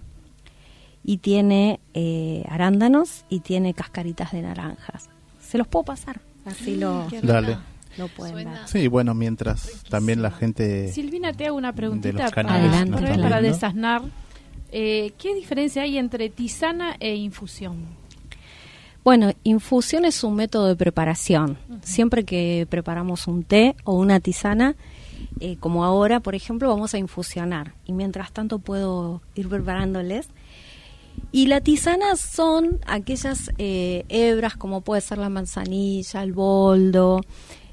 y tiene eh, arándanos y tiene cascaritas de naranjas. Se los puedo pasar, así lo, lo pueden dar. Sí, bueno, mientras también la gente... Silvina, te hago una preguntita para, para desasnar. Eh, ¿Qué diferencia hay entre tisana e infusión? Bueno, infusión es un método de preparación. Siempre que preparamos un té o una tisana, eh, como ahora, por ejemplo, vamos a infusionar y mientras tanto puedo ir preparándoles. Y la tisana son aquellas eh, hebras como puede ser la manzanilla, el boldo,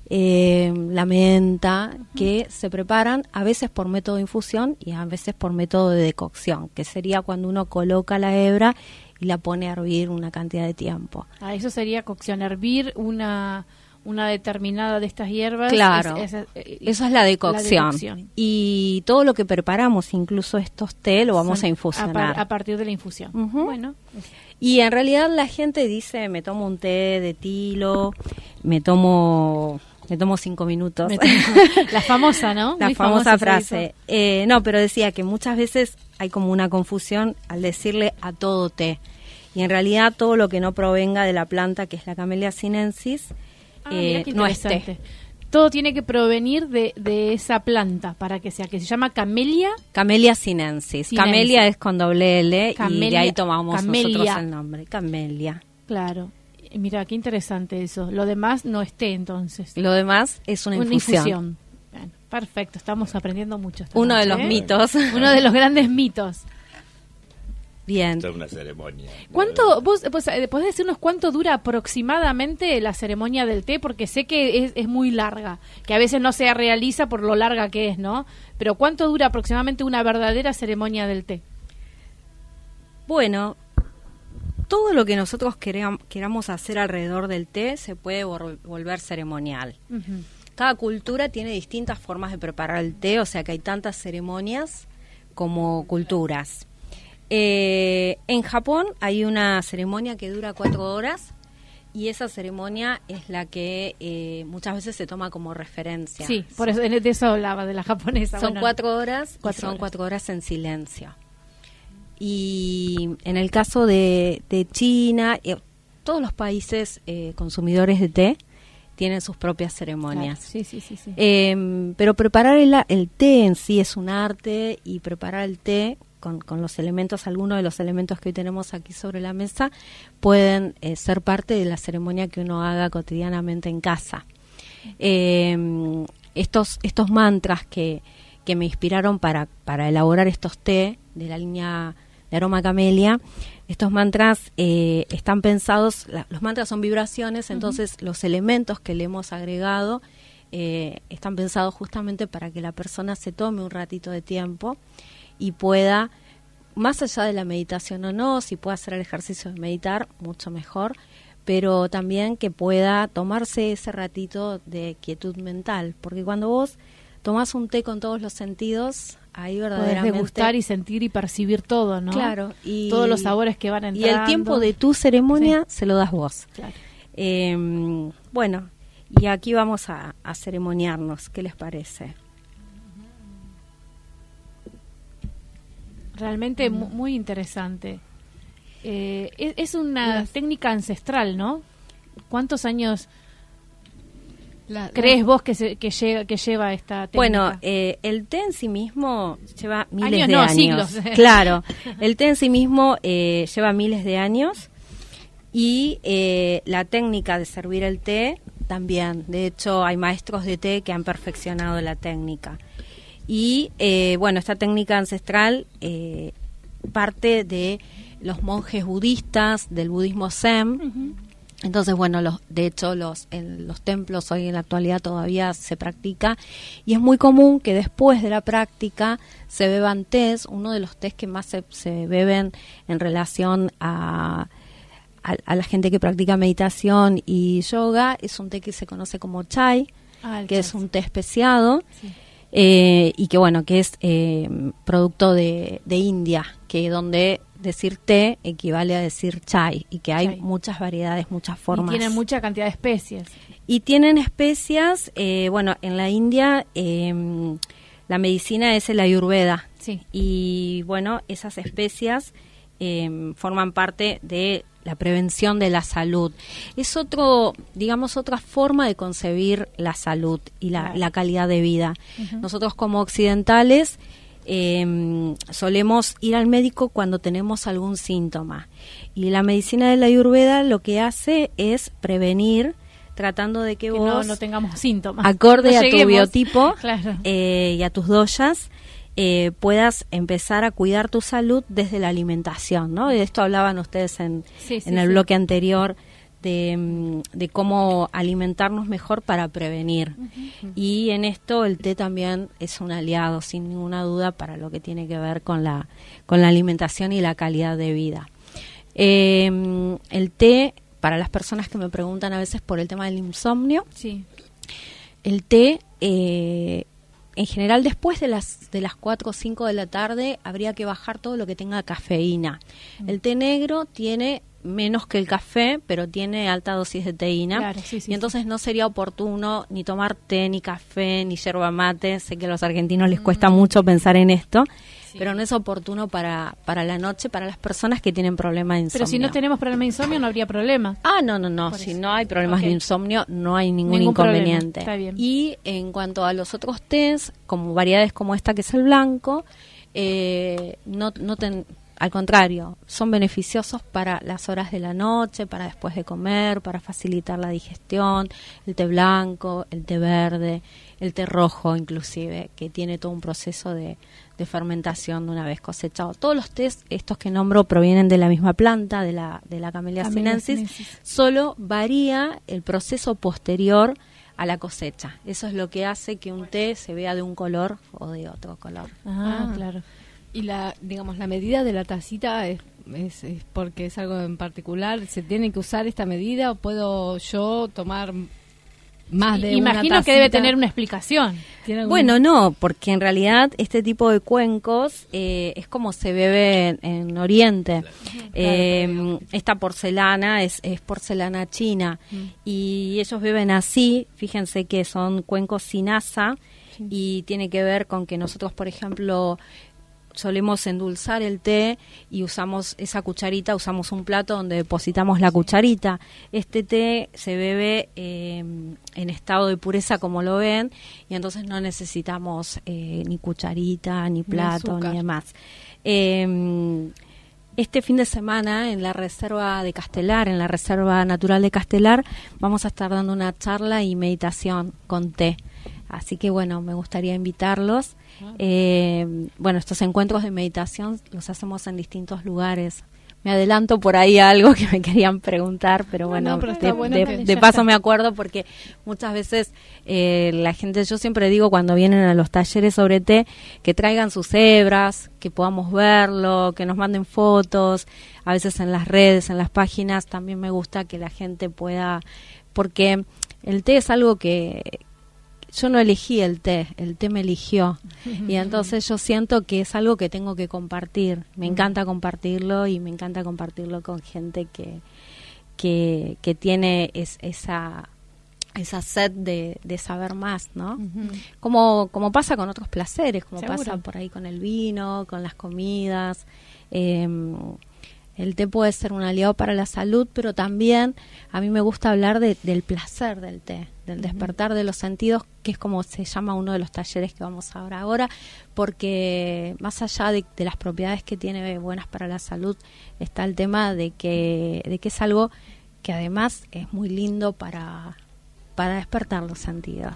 eh, la menta, que se preparan a veces por método de infusión y a veces por método de decocción, que sería cuando uno coloca la hebra y la pone a hervir una cantidad de tiempo. Ah, eso sería cocción, hervir una una determinada de estas hierbas. Claro, esa es la decocción. Y todo lo que preparamos, incluso estos té, lo vamos a infusionar. A, partir de la infusión. Bueno. Y en realidad la gente dice, me tomo un té de tilo, me tomo me tomo cinco minutos. la famosa, ¿no? La famosa frase. Eh, no, pero decía que muchas veces hay como una confusión al decirle a todo té. Y en realidad todo lo que no provenga de la planta, que es la Camellia sinensis, ah, eh, no es té. Todo tiene que provenir de, de, esa planta para que sea, que se llama Camellia. Camellia sinensis. Camellia es con doble L y de ahí tomamos nosotros el nombre. Camellia. Claro. Mira, qué interesante eso. Lo demás no esté entonces. Lo demás es una, infusión. perfecto, estamos aprendiendo mucho. Uno de los ¿eh? mitos. Uno de los grandes mitos. Bien. Es una ceremonia. ¿Cuánto, vos pues, eh, podés decirnos cuánto dura aproximadamente la ceremonia del té? Porque sé que es, es, muy larga, que a veces no se realiza por lo larga que es, ¿no? Pero ¿cuánto dura aproximadamente una verdadera ceremonia del té? Bueno, todo lo que nosotros queramos hacer alrededor del té se puede volver ceremonial. Cada cultura tiene distintas formas de preparar el té, o sea que hay tantas ceremonias como culturas. Eh, en Japón hay una ceremonia que dura cuatro horas y esa ceremonia es la que eh, muchas veces se toma como referencia. Sí, por eso de eso hablaba de la japonesa. Son cuatro horas, son cuatro horas en silencio. Y en el caso de, China, eh, todos los países eh, consumidores de té tienen sus propias ceremonias. Sí, sí, sí, em, pero preparar el, el, té en sí es un arte y preparar el té con, con, los elementos, algunos de los elementos que hoy tenemos aquí sobre la mesa, pueden eh, ser parte de la ceremonia que uno haga cotidianamente en casa. Em, estos, estos mantras que, que me inspiraron para, para elaborar estos té de la línea de aroma camelia. Estos mantras eh, están pensados, los mantras son vibraciones, entonces los elementos que le hemos agregado eh, están pensados justamente para que la persona se tome un ratito de tiempo y pueda, más allá de la meditación o no, si puede hacer el ejercicio de meditar, mucho mejor, pero también que pueda tomarse ese ratito de quietud mental, porque cuando vos tomas un té con todos los sentidos, ahí verdaderamente... Podés degustar y sentir y percibir todo, ¿no? Claro. Y, Todos los sabores que van entrando. Y el tiempo de tu ceremonia se lo das vos. Claro. Em, bueno, y aquí vamos a, ceremoniarnos. ¿Qué les parece? Realmente muy interesante. Eh, es, una técnica ancestral, ¿no? ¿Cuántos años ¿Crees vos que, se, que, llega, que lleva esta técnica? Bueno, eh, el té en sí mismo lleva miles de años. Claro, el té en sí mismo eh, lleva miles de años y eh, la técnica de servir el té también. De hecho, hay maestros de té que han perfeccionado la técnica. Y bueno, esta técnica ancestral parte de los monjes budistas, del budismo zen. Entonces, bueno, los, de hecho, los, en los templos hoy en la actualidad todavía se practica y es muy común que después de la práctica se beban tés. Uno de los tés que más se, beben en relación a, a, la gente que practica meditación y yoga es un té que se conoce como chai, ah, que es un té especiado. Eh, y que bueno, que es eh, producto de, de India, que donde decir té equivale a decir chai y que hay muchas variedades, muchas formas. Y tienen mucha cantidad de especias. Y tienen especias, eh, bueno, en la India em, la medicina es el ayurveda. Sí. Y bueno, esas especias em, forman parte de la prevención de la salud. Es otro, digamos, otra forma de concebir la salud y la, calidad de vida. Nosotros como occidentales eh, solemos ir al médico cuando tenemos algún síntoma. Y la medicina de la ayurveda lo que hace es prevenir tratando de que, vos no, tengamos síntomas. Acorde a tu biotipo eh, y a tus doyas, eh, puedas empezar a cuidar tu salud desde la alimentación, ¿no? De esto hablaban ustedes en, en el bloque anterior Mm, de, cómo alimentarnos mejor para prevenir. Y en esto el té también es un aliado, sin ninguna duda, para lo que tiene que ver con la, con la alimentación y la calidad de vida. Em, el té, para las personas que me preguntan a veces por el tema del insomnio, sí. el té... Eh, en general después de las de las 4 o 5 de la tarde habría que bajar todo lo que tenga cafeína. El té negro tiene menos que el café, pero tiene alta dosis de teína. y entonces no sería oportuno ni tomar té, ni café, ni yerba mate. Sé que a los argentinos les cuesta mm. mucho pensar en esto, pero no es oportuno para, para la noche, para las personas que tienen problemas de insomnio. Pero si no tenemos problema de insomnio, no habría problema. Ah, no, no, no. si no hay problemas de insomnio, no hay ningún, inconveniente. Y en cuanto a los otros tés, como variedades como esta que es el blanco, eh, no, no ten, al contrario, son beneficiosos para las horas de la noche, para después de comer, para facilitar la digestión, el té blanco, el té verde, el té rojo inclusive, que tiene todo un proceso de, fermentación de una vez cosechado. Todos los tés, estos que nombro, provienen de la misma planta, de la, de la Camellia, sinensis, solo varía el proceso posterior a la cosecha. Eso es lo que hace que un té se vea de un color o de otro color. Ah, ah. claro. Y la, digamos, la medida de la tacita es, es, porque es algo en particular. ¿Se tiene que usar esta medida o puedo yo tomar más de Imagino que debe tener una explicación. Bueno, no, porque en realidad este tipo de cuencos eh, es como se bebe en, Oriente. Eh, esta porcelana es, es porcelana china mm. y ellos beben así. Fíjense que son cuencos sin asa y tiene que ver con que nosotros, por ejemplo, solemos endulzar el té y usamos esa cucharita, usamos un plato donde depositamos la cucharita. Este té se bebe em, en estado de pureza como lo ven y entonces no necesitamos eh, ni cucharita, ni plato, ni, demás. Em, este fin de semana en la reserva de Castelar, en la reserva natural de Castelar, vamos a estar dando una charla y meditación con té. Así que bueno, me gustaría invitarlos. Ah. Eh, bueno, estos encuentros de meditación los hacemos en distintos lugares. Me adelanto por ahí algo que me querían preguntar, pero bueno, de, paso me acuerdo porque muchas veces eh, la gente, yo siempre digo cuando vienen a los talleres sobre té, que traigan sus hebras, que podamos verlo, que nos manden fotos, a veces en las redes, en las páginas, también me gusta que la gente pueda, porque el té es algo que, yo no elegí el té, el té me eligió. Y entonces yo siento que es algo que tengo que compartir. Me encanta compartirlo y me encanta compartirlo con gente que, que, que tiene esa esa sed de, de saber más, ¿no? como, como pasa con otros placeres, como pasa por ahí con el vino, con las comidas. Eh, el té puede ser un aliado para la salud, pero también a mí me gusta hablar del placer del té, del despertar de los sentidos, que es como se llama uno de los talleres que vamos a ver ahora, porque más allá de, las propiedades que tiene buenas para la salud, está el tema de que, de que es algo que además es muy lindo para, para despertar los sentidos.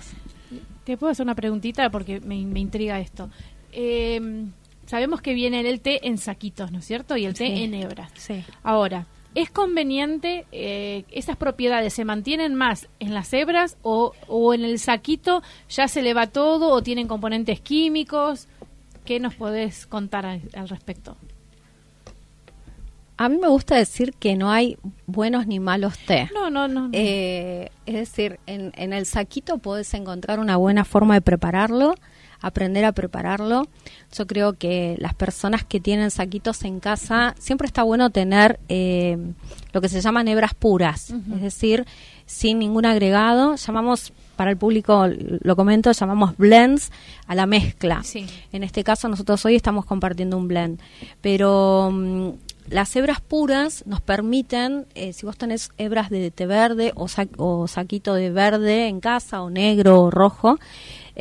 Te puedo hacer una preguntita porque me, me intriga esto. Eh, sabemos que viene el té en saquitos, ¿no es cierto? Y el té en hebras. Sí. Ahora, ¿es conveniente, eh, esas propiedades se mantienen más en las hebras o, o en el saquito ya se le va todo o tienen componentes químicos? ¿Qué nos podés contar al, respecto? A mí me gusta decir que no hay buenos ni malos té. No, no, no. Eh, es decir, en, en, el saquito podés encontrar una buena forma de prepararlo aprender a prepararlo. Yo creo que las personas que tienen saquitos en casa, siempre está bueno tener eh, lo que se llaman hebras puras, es decir, sin ningún agregado. Llamamos, para el público, lo comento, llamamos blends a la mezcla. En este caso, nosotros hoy estamos compartiendo un blend. Pero mm, las hebras puras nos permiten, eh, si vos tenés hebras de té verde o, o, saquito de verde en casa, o negro o rojo,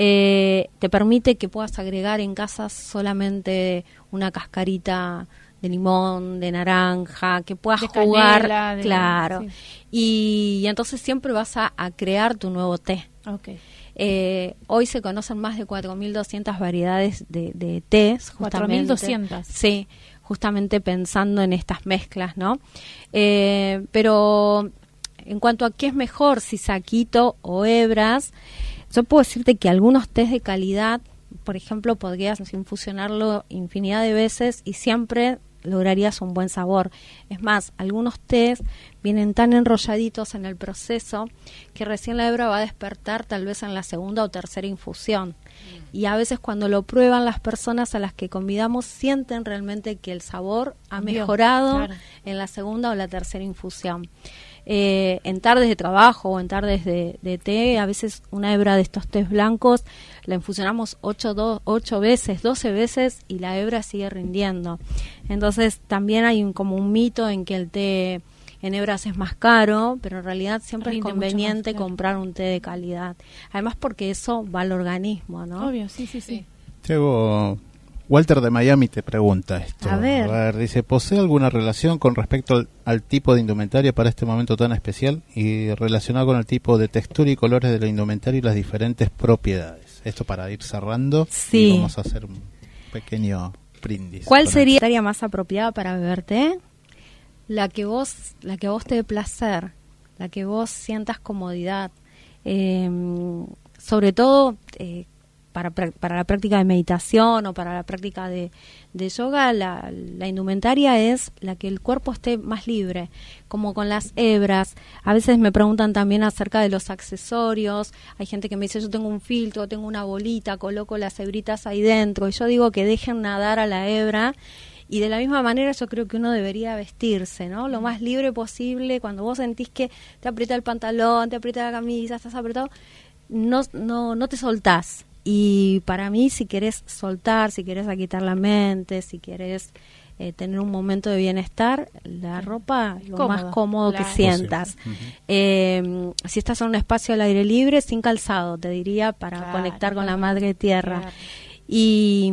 eh, te permite que puedas agregar en casa solamente una cascarita de limón, de naranja, que puedas jugar, claro. Y, entonces siempre vas a, crear tu nuevo té. Eh, hoy se conocen más de 4.200 variedades de, de tés. 4.200. Sí, justamente pensando en estas mezclas, ¿no? Eh, pero en cuanto a qué es mejor, si saquito o hebras, yo puedo decirte que algunos test de calidad, por ejemplo, podrías infusionarlo infinidad de veces y siempre lograrías un buen sabor. Es más, algunos tés vienen tan enrolladitos en el proceso que recién la hebra va a despertar tal vez en la segunda o tercera infusión. Y a veces cuando lo prueban las personas a las que convidamos sienten realmente que el sabor ha mejorado en la segunda o la tercera infusión. Eh, en tardes de trabajo o en tardes de, té, a veces una hebra de estos tés blancos la infusionamos 8, ocho veces, 12 veces y la hebra sigue rindiendo. Entonces también hay un, como un mito en que el té en hebras es más caro, pero en realidad siempre es conveniente comprar un té de calidad. Además porque eso va al organismo, ¿no? Obvio, sí, sí, sí. Walter de Miami te pregunta esto. A ver. dice, ¿posee alguna relación con respecto al, tipo de indumentaria para este momento tan especial y relacionado con el tipo de textura y colores de la indumentaria y las diferentes propiedades? Esto para ir cerrando sí. y vamos a hacer un pequeño brindis. ¿Cuál sería la más apropiada para beberte? La que vos, la que vos te dé placer, la que vos sientas comodidad. Eh, sobre todo eh, para, para la práctica de meditación o para la práctica de, yoga, la, indumentaria es la que el cuerpo esté más libre, como con las hebras. A veces me preguntan también acerca de los accesorios. Hay gente que me dice, yo tengo un filtro, tengo una bolita, coloco las hebritas ahí dentro. Y yo digo que dejen nadar a la hebra. Y de la misma manera yo creo que uno debería vestirse, ¿no? Lo más libre posible. Cuando vos sentís que te aprieta el pantalón, te aprieta la camisa, estás apretado, no, no, no te soltás y para mí, si quieres soltar, si quieres quitar la mente, si quieres eh, tener un momento de bienestar, la ropa lo más cómodo que sientas. Eh, si estás en un espacio al aire libre, sin calzado, te diría, para conectar con la madre tierra. Y,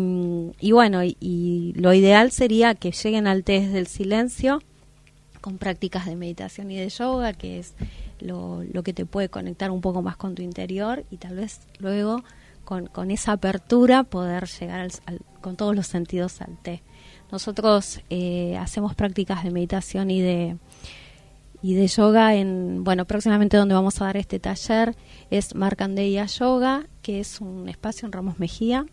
y, bueno, y, lo ideal sería que lleguen al test del silencio con prácticas de meditación y de yoga, que es lo, lo que te puede conectar un poco más con tu interior y tal vez luego con, con esa apertura poder llegar con todos los sentidos al té. Nosotros eh, hacemos prácticas de meditación y de y de yoga en bueno próximamente donde vamos a dar este taller es Markandeya Yoga que es un espacio en Ramos Mejía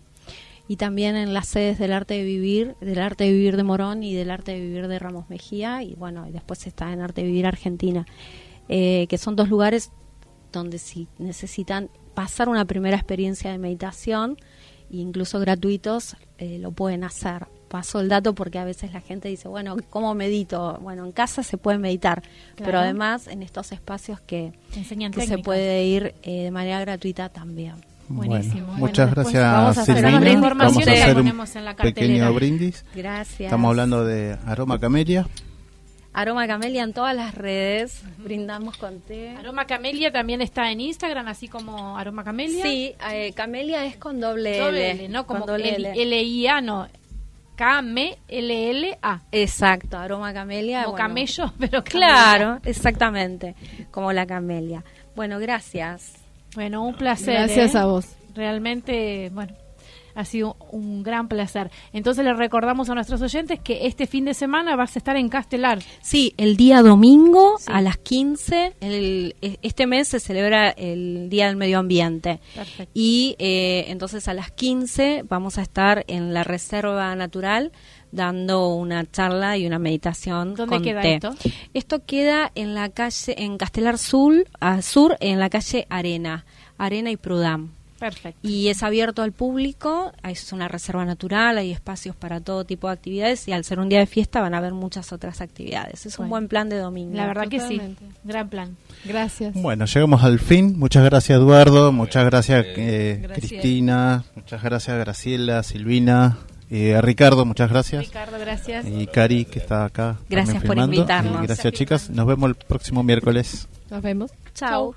y también en las sedes del arte de vivir del arte de vivir de Morón y del arte de vivir de Ramos Mejía y bueno y después está en arte de vivir Argentina eh, que son dos lugares donde si necesitan pasar una primera experiencia de meditación, incluso gratuitos, eh, lo pueden hacer. Paso el dato porque a veces la gente dice, bueno, ¿cómo medito? Bueno, en casa se puede meditar, pero además en estos espacios que, que se puede ir eh, de manera gratuita también. Buenísimo. muchas gracias, vamos a hacer Vamos a hacer un pequeño brindis. Gracias. Estamos hablando de Aroma Camelia. Aroma Camelia en todas las redes, brindamos con té. Aroma Camelia también está en Instagram, así como Aroma Camelia. Sí, eh, Camelia es con doble, L, no como L-I-A, no. K-M-L-L-A. Exacto, Aroma Camelia. Como camello, pero Claro, exactamente, como la camelia. Bueno, gracias. Bueno, un placer. Gracias ¿eh? a vos. Realmente, bueno, ha sido un gran placer. Entonces le recordamos a nuestros oyentes que este fin de semana vas a estar en Castelar. Sí, el día domingo a las 15. El, este mes se celebra el Día del Medio Ambiente. Perfecto. Y eh, entonces a las 15 vamos a estar en la Reserva Natural dando una charla y una meditación. ¿Dónde queda esto? Esto queda en la calle, en Castelar Sur, Sur, en la calle Arena, Arena y Prudam. Perfecto. Y es abierto al público, es una reserva natural, hay espacios para todo tipo de actividades y al ser un día de fiesta van a haber muchas otras actividades. Es un buen plan de domingo. La verdad que sí, gran plan. Gracias. Bueno, llegamos al fin. Muchas gracias Eduardo, muchas gracias, eh, Cristina, muchas gracias Graciela, Silvina. Eh, Ricardo, muchas gracias. Ricardo, gracias. Y Cari, que está acá. Gracias por invitarnos. gracias, chicas. Nos vemos el próximo miércoles. Nos vemos. Chao.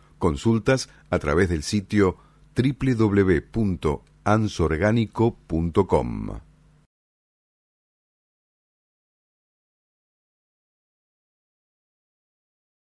Consultas a través del sitio www ansorgánico.com.